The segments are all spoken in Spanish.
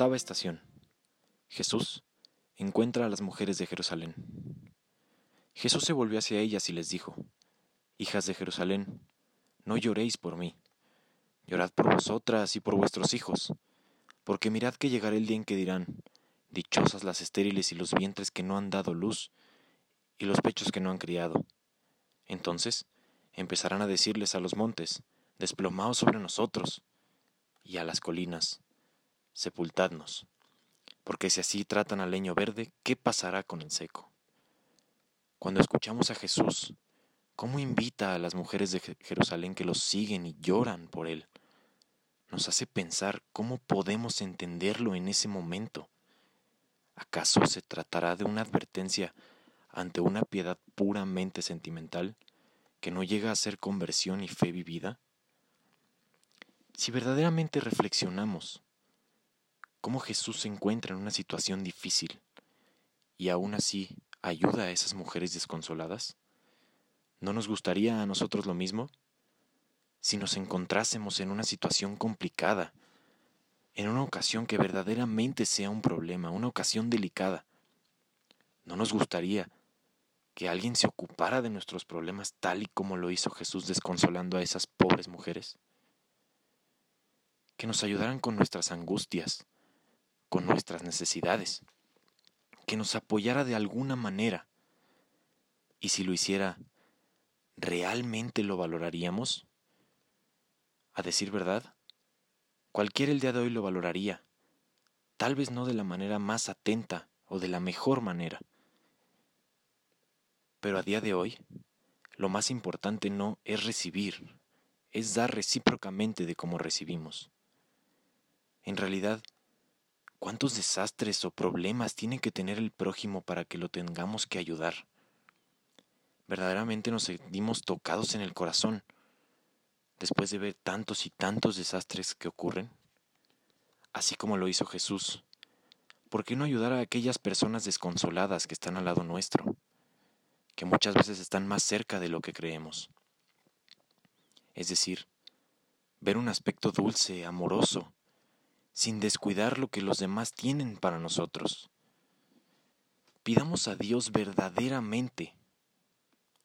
Estación. Jesús encuentra a las mujeres de Jerusalén. Jesús se volvió hacia ellas y les dijo, Hijas de Jerusalén, no lloréis por mí, llorad por vosotras y por vuestros hijos, porque mirad que llegará el día en que dirán, Dichosas las estériles y los vientres que no han dado luz, y los pechos que no han criado. Entonces empezarán a decirles a los montes, Desplomaos sobre nosotros, y a las colinas, Sepultadnos, porque si así tratan al leño verde, ¿qué pasará con el seco? Cuando escuchamos a Jesús, ¿cómo invita a las mujeres de Jerusalén que los siguen y lloran por Él? Nos hace pensar cómo podemos entenderlo en ese momento. ¿Acaso se tratará de una advertencia ante una piedad puramente sentimental que no llega a ser conversión y fe vivida? Si verdaderamente reflexionamos cómo Jesús se encuentra en una situación difícil y aún así ayuda a esas mujeres desconsoladas, ¿no nos gustaría a nosotros lo mismo? Si nos encontrásemos en una situación complicada, en una ocasión que verdaderamente sea un problema, una ocasión delicada. ¿No nos gustaría que alguien se ocupara de nuestros problemas tal y como lo hizo Jesús desconsolando a esas pobres mujeres? Que nos ayudaran con nuestras angustias, con nuestras necesidades, que nos apoyara de alguna manera. Y si lo hiciera, ¿realmente lo valoraríamos? A decir verdad, Cualquiera el día de hoy lo valoraría, tal vez no de la manera más atenta o de la mejor manera. Pero a día de hoy, lo más importante no es recibir, es dar recíprocamente de cómo recibimos. En realidad, ¿cuántos desastres o problemas tiene que tener el prójimo para que lo tengamos que ayudar? Verdaderamente nos sentimos tocados en el corazón después de ver tantos y tantos desastres que ocurren? Así como lo hizo Jesús, ¿por qué no ayudar a aquellas personas desconsoladas que están al lado nuestro, que muchas veces están más cerca de lo que creemos? Es decir, ver un aspecto dulce, amoroso, sin descuidar lo que los demás tienen para nosotros. Pidamos a Dios verdaderamente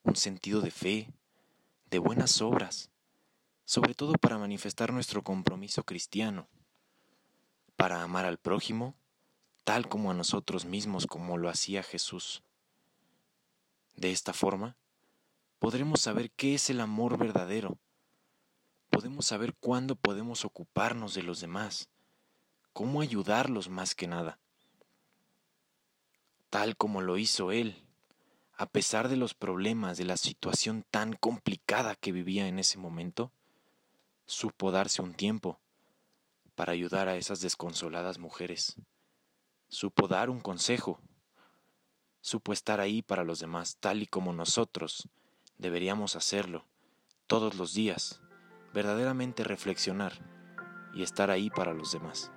un sentido de fe, de buenas obras, sobre todo para manifestar nuestro compromiso cristiano, para amar al prójimo tal como a nosotros mismos como lo hacía Jesús. De esta forma, podremos saber qué es el amor verdadero, podemos saber cuándo podemos ocuparnos de los demás, cómo ayudarlos más que nada. Tal como lo hizo Él, a pesar de los problemas, de la situación tan complicada que vivía en ese momento, supo darse un tiempo para ayudar a esas desconsoladas mujeres. Supo dar un consejo. Supo estar ahí para los demás, tal y como nosotros deberíamos hacerlo todos los días, verdaderamente reflexionar y estar ahí para los demás.